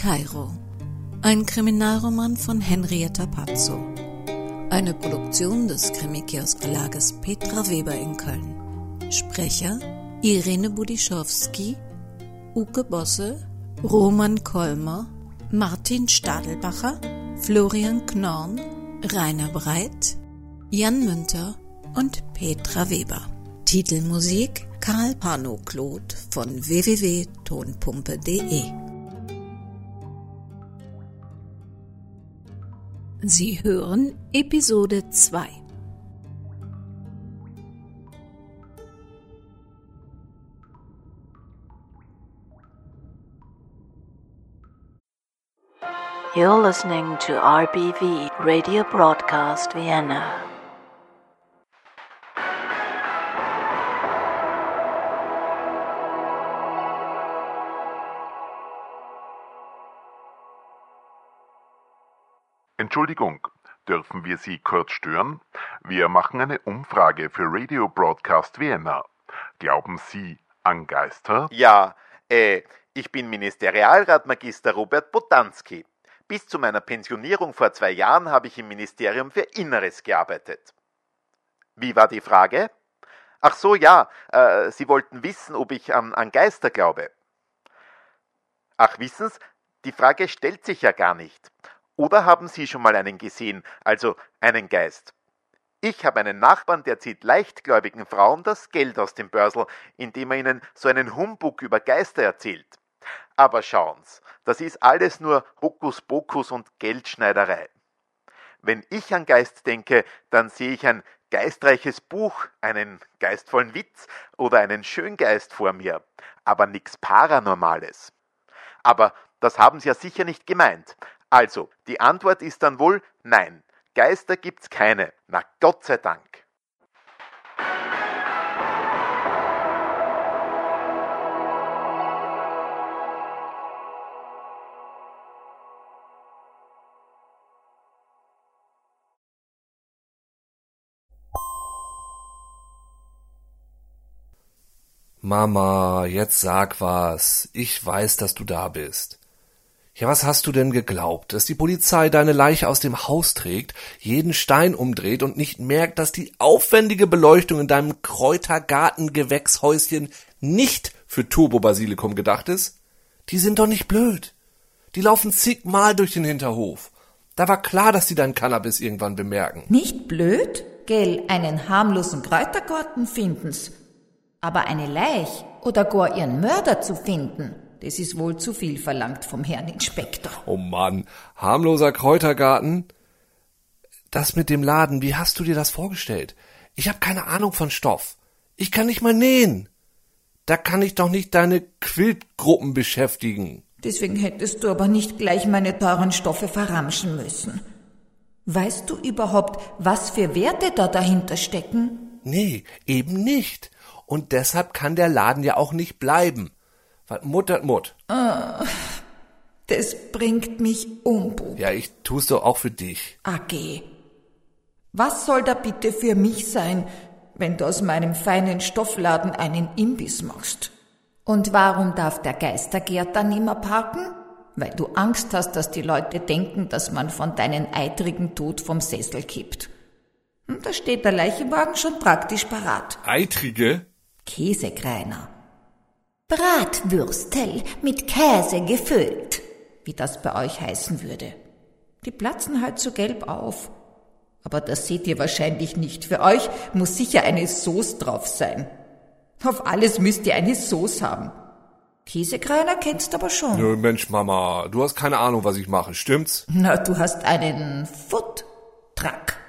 Kairo. Ein Kriminalroman von Henrietta Pazzo. Eine Produktion des Krimikiosk-Verlages Petra Weber in Köln. Sprecher Irene Budischowski, Uke Bosse, Roman Kolmer, Martin Stadelbacher, Florian Knorn, Rainer Breit, Jan Münter und Petra Weber. Titelmusik Karl Pano-Claude von www.tonpumpe.de Sie hören Episode 2. You're listening to RBV Radio Broadcast Vienna. Entschuldigung, dürfen wir Sie kurz stören? Wir machen eine Umfrage für Radio Broadcast Vienna. Glauben Sie an Geister? Ja, äh, ich bin Ministerialrat Magister Robert Botanski. Bis zu meiner Pensionierung vor zwei Jahren habe ich im Ministerium für Inneres gearbeitet. Wie war die Frage? Ach so, ja, äh, Sie wollten wissen, ob ich an, an Geister glaube. Ach, wissen's, die Frage stellt sich ja gar nicht. Oder haben Sie schon mal einen gesehen, also einen Geist? Ich habe einen Nachbarn, der zieht leichtgläubigen Frauen das Geld aus dem Börsel, indem er ihnen so einen Humbug über Geister erzählt. Aber schauen's, das ist alles nur Hokuspokus und Geldschneiderei. Wenn ich an Geist denke, dann sehe ich ein geistreiches Buch, einen geistvollen Witz oder einen Schöngeist vor mir, aber nichts Paranormales. Aber das haben Sie ja sicher nicht gemeint. Also, die Antwort ist dann wohl nein. Geister gibt's keine. Na Gott sei Dank. Mama, jetzt sag was. Ich weiß, dass du da bist. Ja, was hast du denn geglaubt, dass die Polizei deine Leiche aus dem Haus trägt, jeden Stein umdreht und nicht merkt, dass die aufwendige Beleuchtung in deinem Kräutergarten-Gewächshäuschen nicht für Turbobasilikum gedacht ist? Die sind doch nicht blöd. Die laufen zigmal durch den Hinterhof. Da war klar, dass sie dein Cannabis irgendwann bemerken. Nicht blöd? Gell, einen harmlosen Kräutergarten finden's. Aber eine Leich oder gar ihren Mörder zu finden, das ist wohl zu viel verlangt vom Herrn Inspektor. Oh Mann, harmloser Kräutergarten? Das mit dem Laden, wie hast du dir das vorgestellt? Ich habe keine Ahnung von Stoff. Ich kann nicht mal nähen. Da kann ich doch nicht deine Quiltgruppen beschäftigen. Deswegen hättest du aber nicht gleich meine teuren Stoffe verramschen müssen. Weißt du überhaupt, was für Werte da dahinter stecken? Nee, eben nicht. Und deshalb kann der Laden ja auch nicht bleiben. Was muttert Mut? Ah, das bringt mich um, Bub. Ja, ich tu's doch auch für dich. AG. Was soll da bitte für mich sein, wenn du aus meinem feinen Stoffladen einen Imbiss machst? Und warum darf der Geistergärt dann immer parken? Weil du Angst hast, dass die Leute denken, dass man von deinen eitrigen Tod vom Sessel kippt. Und da steht der Leichenwagen schon praktisch parat. Eitrige? Käsekreiner. Bratwürstel mit Käse gefüllt, wie das bei euch heißen würde. Die platzen halt so gelb auf. Aber das seht ihr wahrscheinlich nicht. Für euch muss sicher eine Sauce drauf sein. Auf alles müsst ihr eine Sauce haben. Käsekreiner kennst aber schon. Nö, Mensch, Mama, du hast keine Ahnung, was ich mache, stimmt's? Na, du hast einen Food-Truck.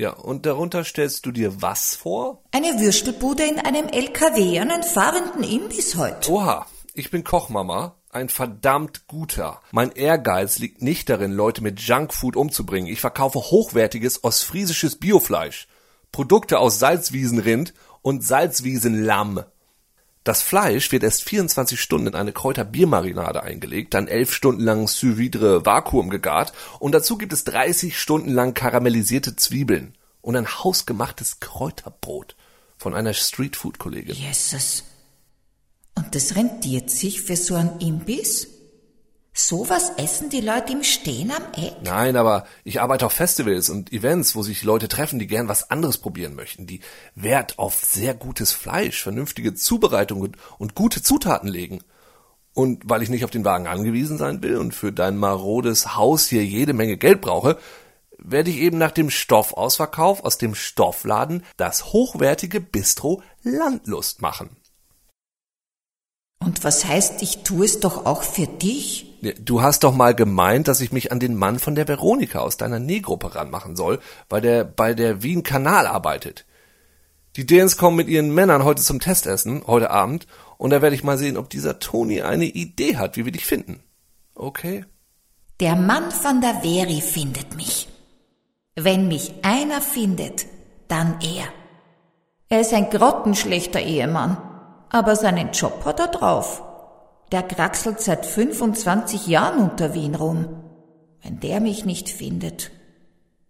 Ja, und darunter stellst du dir was vor? Eine Würstelbude in einem LKW, einen fahrenden Imbiss heute. Oha, ich bin Kochmama, ein verdammt guter. Mein Ehrgeiz liegt nicht darin, Leute mit Junkfood umzubringen. Ich verkaufe hochwertiges ostfriesisches Biofleisch. Produkte aus Salzwiesenrind und Salzwiesenlamm. Das Fleisch wird erst 24 Stunden in eine Kräuterbiermarinade eingelegt, dann 11 Stunden lang sous vide Vakuum gegart und dazu gibt es 30 Stunden lang karamellisierte Zwiebeln und ein hausgemachtes Kräuterbrot von einer Streetfood-Kollegin. Jesus. Und das rentiert sich für so einen Imbiss? Sowas essen die Leute im Stehen am Eck? Nein, aber ich arbeite auf Festivals und Events, wo sich Leute treffen, die gern was anderes probieren möchten, die Wert auf sehr gutes Fleisch, vernünftige Zubereitung und gute Zutaten legen. Und weil ich nicht auf den Wagen angewiesen sein will und für dein marodes Haus hier jede Menge Geld brauche, werde ich eben nach dem Stoffausverkauf aus dem Stoffladen das hochwertige Bistro Landlust machen. Und was heißt, ich tue es doch auch für dich? Du hast doch mal gemeint, dass ich mich an den Mann von der Veronika aus deiner Nähgruppe ranmachen soll, weil der bei der Wien Kanal arbeitet. Die Däns kommen mit ihren Männern heute zum Testessen, heute Abend, und da werde ich mal sehen, ob dieser Toni eine Idee hat, wie wir dich finden. Okay? Der Mann von der Veri findet mich. Wenn mich einer findet, dann er. Er ist ein grottenschlechter Ehemann, aber seinen Job hat er drauf. Der kraxelt seit 25 Jahren unter Wien rum. Wenn der mich nicht findet,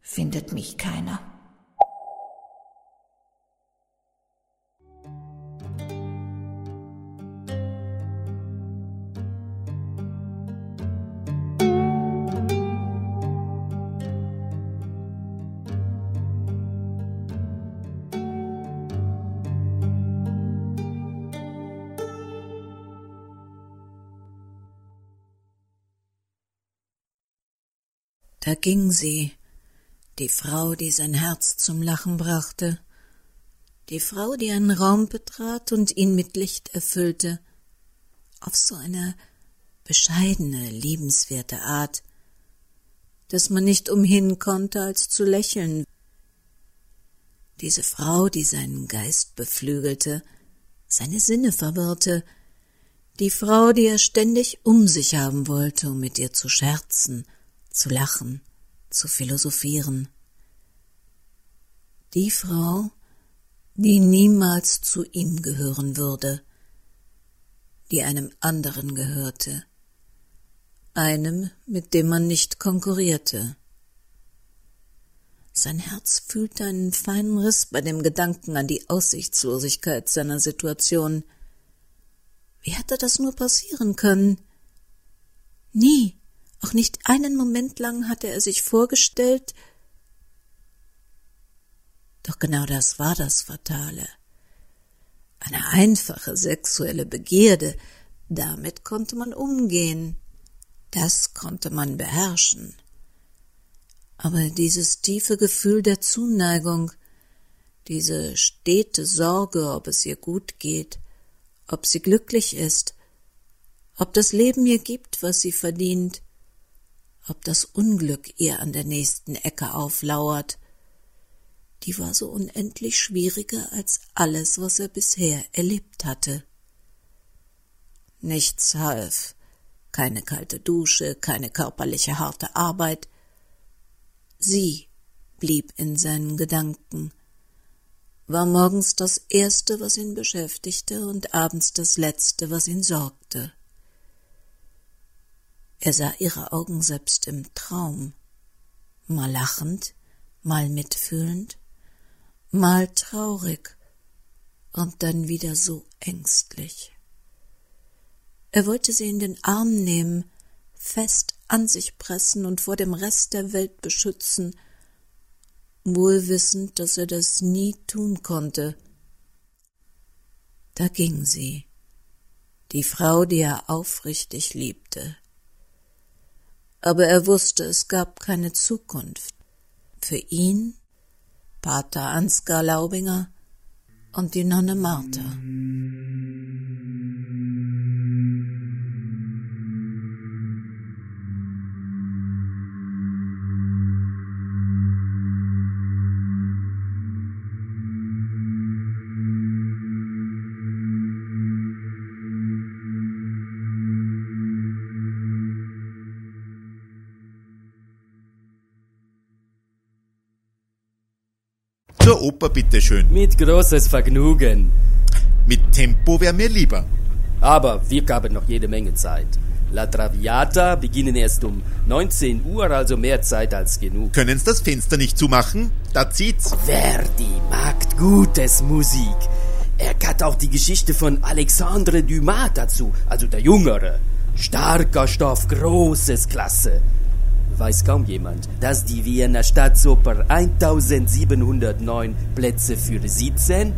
findet mich keiner. Da ging sie, die Frau, die sein Herz zum Lachen brachte, die Frau, die einen Raum betrat und ihn mit Licht erfüllte, auf so eine bescheidene, liebenswerte Art, dass man nicht umhin konnte, als zu lächeln. Diese Frau, die seinen Geist beflügelte, seine Sinne verwirrte, die Frau, die er ständig um sich haben wollte, um mit ihr zu scherzen zu lachen, zu philosophieren. Die Frau, die niemals zu ihm gehören würde, die einem anderen gehörte, einem, mit dem man nicht konkurrierte. Sein Herz fühlte einen feinen Riss bei dem Gedanken an die Aussichtslosigkeit seiner Situation. Wie hätte das nur passieren können? Nie, auch nicht einen Moment lang hatte er sich vorgestellt, doch genau das war das Fatale. Eine einfache sexuelle Begierde, damit konnte man umgehen, das konnte man beherrschen. Aber dieses tiefe Gefühl der Zuneigung, diese stete Sorge, ob es ihr gut geht, ob sie glücklich ist, ob das Leben ihr gibt, was sie verdient, ob das Unglück ihr an der nächsten Ecke auflauert, die war so unendlich schwieriger als alles, was er bisher erlebt hatte. Nichts half, keine kalte Dusche, keine körperliche harte Arbeit. Sie blieb in seinen Gedanken, war morgens das Erste, was ihn beschäftigte, und abends das Letzte, was ihn sorgte. Er sah ihre Augen selbst im Traum, mal lachend, mal mitfühlend, mal traurig und dann wieder so ängstlich. Er wollte sie in den Arm nehmen, fest an sich pressen und vor dem Rest der Welt beschützen, wohl wissend, dass er das nie tun konnte. Da ging sie, die Frau, die er aufrichtig liebte aber er wusste, es gab keine Zukunft. Für ihn, Pater Ansgar Laubinger und die Nonne Martha. Zur Oper, bitteschön. Mit großes Vergnügen. Mit Tempo wäre mir lieber. Aber wir haben noch jede Menge Zeit. La Traviata beginnen erst um 19 Uhr, also mehr Zeit als genug. Können Sie das Fenster nicht zumachen? Da zieht's. Verdi macht gutes Musik. Er hat auch die Geschichte von Alexandre Dumas dazu, also der Jüngere. Starker Stoff, großes Klasse. Weiß kaum jemand, dass die Wiener Staatsoper 1709 Plätze für Sitzen,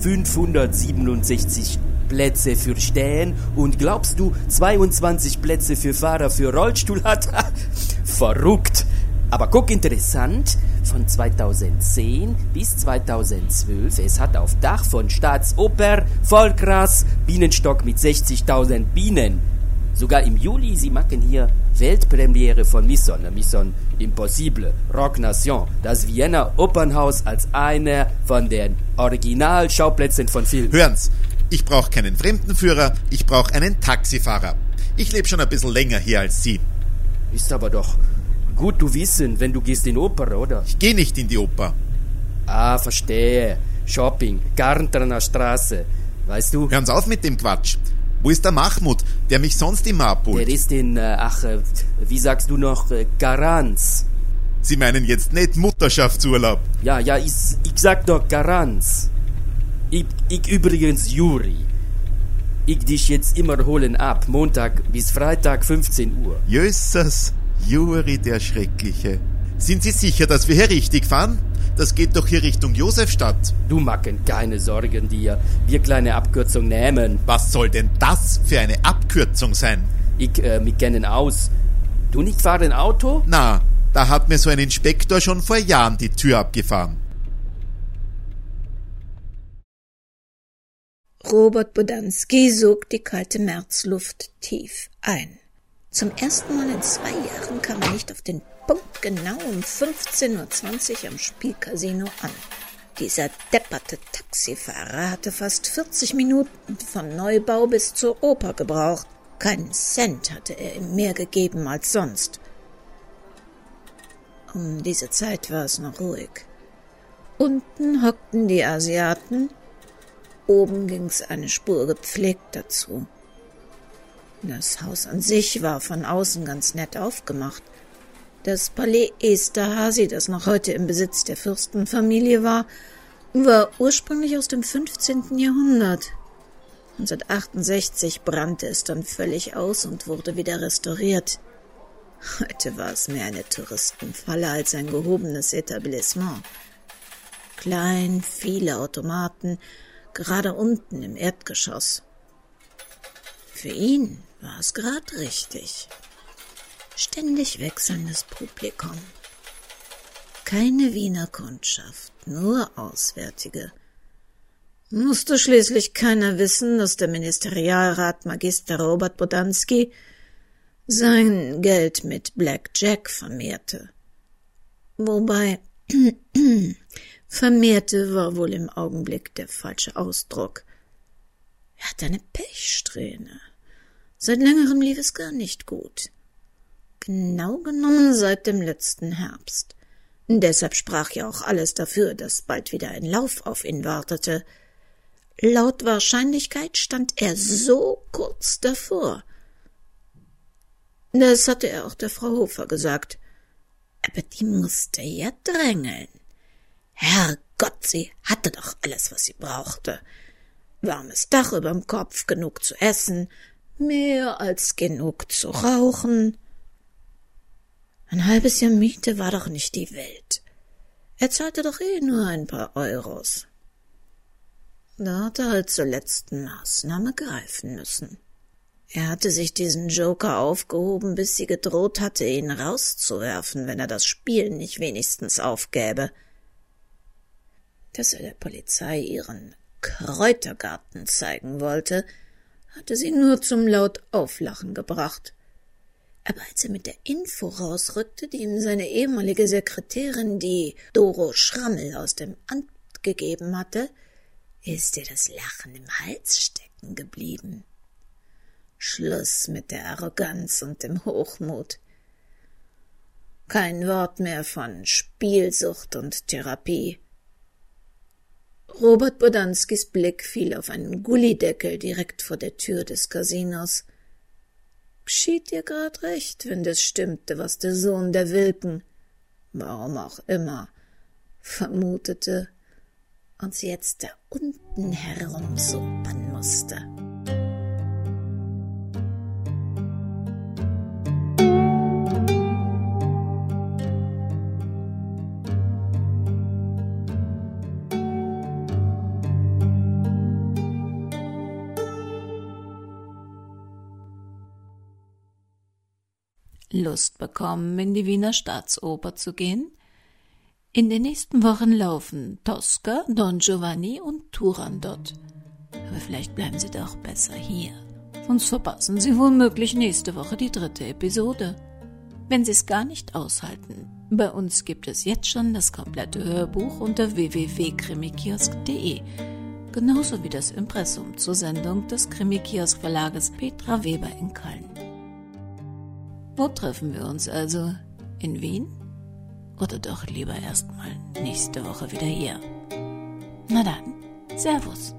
567 Plätze für Stehen und glaubst du 22 Plätze für Fahrer für Rollstuhl hat? Verrückt! Aber guck interessant, von 2010 bis 2012, es hat auf Dach von Staatsoper Vollgras Bienenstock mit 60.000 Bienen. Sogar im Juli, sie machen hier Weltpremiere von Misson, Misson Impossible, Rock Nation, das Vienna Opernhaus als einer von den Originalschauplätzen von Filmen. Hören's, ich brauche keinen Fremdenführer, ich brauche einen Taxifahrer. Ich lebe schon ein bisschen länger hier als Sie. Ist aber doch gut zu wissen, wenn du gehst in Oper, oder? Ich gehe nicht in die Oper. Ah, verstehe. Shopping, Garntrener Straße. Weißt du? Hören Sie auf mit dem Quatsch. Wo ist der Mahmoud, der mich sonst immer abholt? Der ist in, äh, ach, äh, wie sagst du noch, äh, Garanz. Sie meinen jetzt nicht Mutterschaftsurlaub. Ja, ja, ich, ich sag doch Garanz. Ich, ich übrigens Juri. Ich dich jetzt immer holen ab, Montag bis Freitag 15 Uhr. Jösses, Juri der Schreckliche. Sind Sie sicher, dass wir hier richtig fahren? Das geht doch hier Richtung Josefstadt. Du machen keine Sorgen dir. Wir kleine Abkürzung nehmen. Was soll denn das für eine Abkürzung sein? Ich, äh, mich kennen aus. Du nicht fahren Auto? Na, da hat mir so ein Inspektor schon vor Jahren die Tür abgefahren. Robert Bodanski sog die kalte Märzluft tief ein. Zum ersten Mal in zwei Jahren kam er nicht auf den Punkt genau um 15.20 Uhr am Spielcasino an. Dieser depperte Taxifahrer hatte fast 40 Minuten von Neubau bis zur Oper gebraucht. Keinen Cent hatte er ihm mehr gegeben als sonst. Um diese Zeit war es noch ruhig. Unten hockten die Asiaten, oben ging's eine Spur gepflegt dazu. Das Haus an sich war von außen ganz nett aufgemacht. Das Palais Esterhazy, das noch heute im Besitz der Fürstenfamilie war, war ursprünglich aus dem 15. Jahrhundert. 1968 brannte es dann völlig aus und wurde wieder restauriert. Heute war es mehr eine Touristenfalle als ein gehobenes Etablissement. Klein, viele Automaten, gerade unten im Erdgeschoss. Für ihn war es grad richtig. Ständig wechselndes Publikum. Keine Wiener Kundschaft, nur Auswärtige. Musste schließlich keiner wissen, dass der Ministerialrat Magister Robert Bodanski sein Geld mit Black Jack vermehrte. Wobei vermehrte war wohl im Augenblick der falsche Ausdruck. Er hatte eine Pechsträhne. Seit längerem lief es gar nicht gut. Genau genommen seit dem letzten Herbst. Deshalb sprach ja auch alles dafür, dass bald wieder ein Lauf auf ihn wartete. Laut Wahrscheinlichkeit stand er so kurz davor. Das hatte er auch der Frau Hofer gesagt. Aber die musste ja drängeln. Herrgott, sie hatte doch alles, was sie brauchte. Warmes Dach überm Kopf, genug zu essen, mehr als genug zu rauchen. Ein halbes Jahr Miete war doch nicht die Welt. Er zahlte doch eh nur ein paar Euros. Da hat er halt zur letzten Maßnahme greifen müssen. Er hatte sich diesen Joker aufgehoben, bis sie gedroht hatte, ihn rauszuwerfen, wenn er das Spiel nicht wenigstens aufgäbe. Dass er der Polizei ihren Kräutergarten zeigen wollte, hatte sie nur zum laut Auflachen gebracht. Aber als er mit der Info rausrückte, die ihm seine ehemalige Sekretärin, die Doro Schrammel, aus dem Amt gegeben hatte, ist ihr das Lachen im Hals stecken geblieben. Schluss mit der Arroganz und dem Hochmut. Kein Wort mehr von Spielsucht und Therapie. Robert Bodanskis Blick fiel auf einen Gullideckel direkt vor der Tür des Casinos. Geschieht dir grad recht, wenn das stimmte, was der Sohn der Wilken, warum auch immer, vermutete, uns jetzt da unten herumsuppern musste. Lust bekommen, in die Wiener Staatsoper zu gehen? In den nächsten Wochen laufen Tosca, Don Giovanni und Turandot. Aber vielleicht bleiben Sie doch besser hier. Sonst verpassen Sie womöglich nächste Woche die dritte Episode. Wenn Sie es gar nicht aushalten, bei uns gibt es jetzt schon das komplette Hörbuch unter www.krimikiosk.de, genauso wie das Impressum zur Sendung des Krimikiosk Verlages Petra Weber in Köln. Wo treffen wir uns also? In Wien? Oder doch lieber erstmal nächste Woche wieder hier? Na dann, Servus.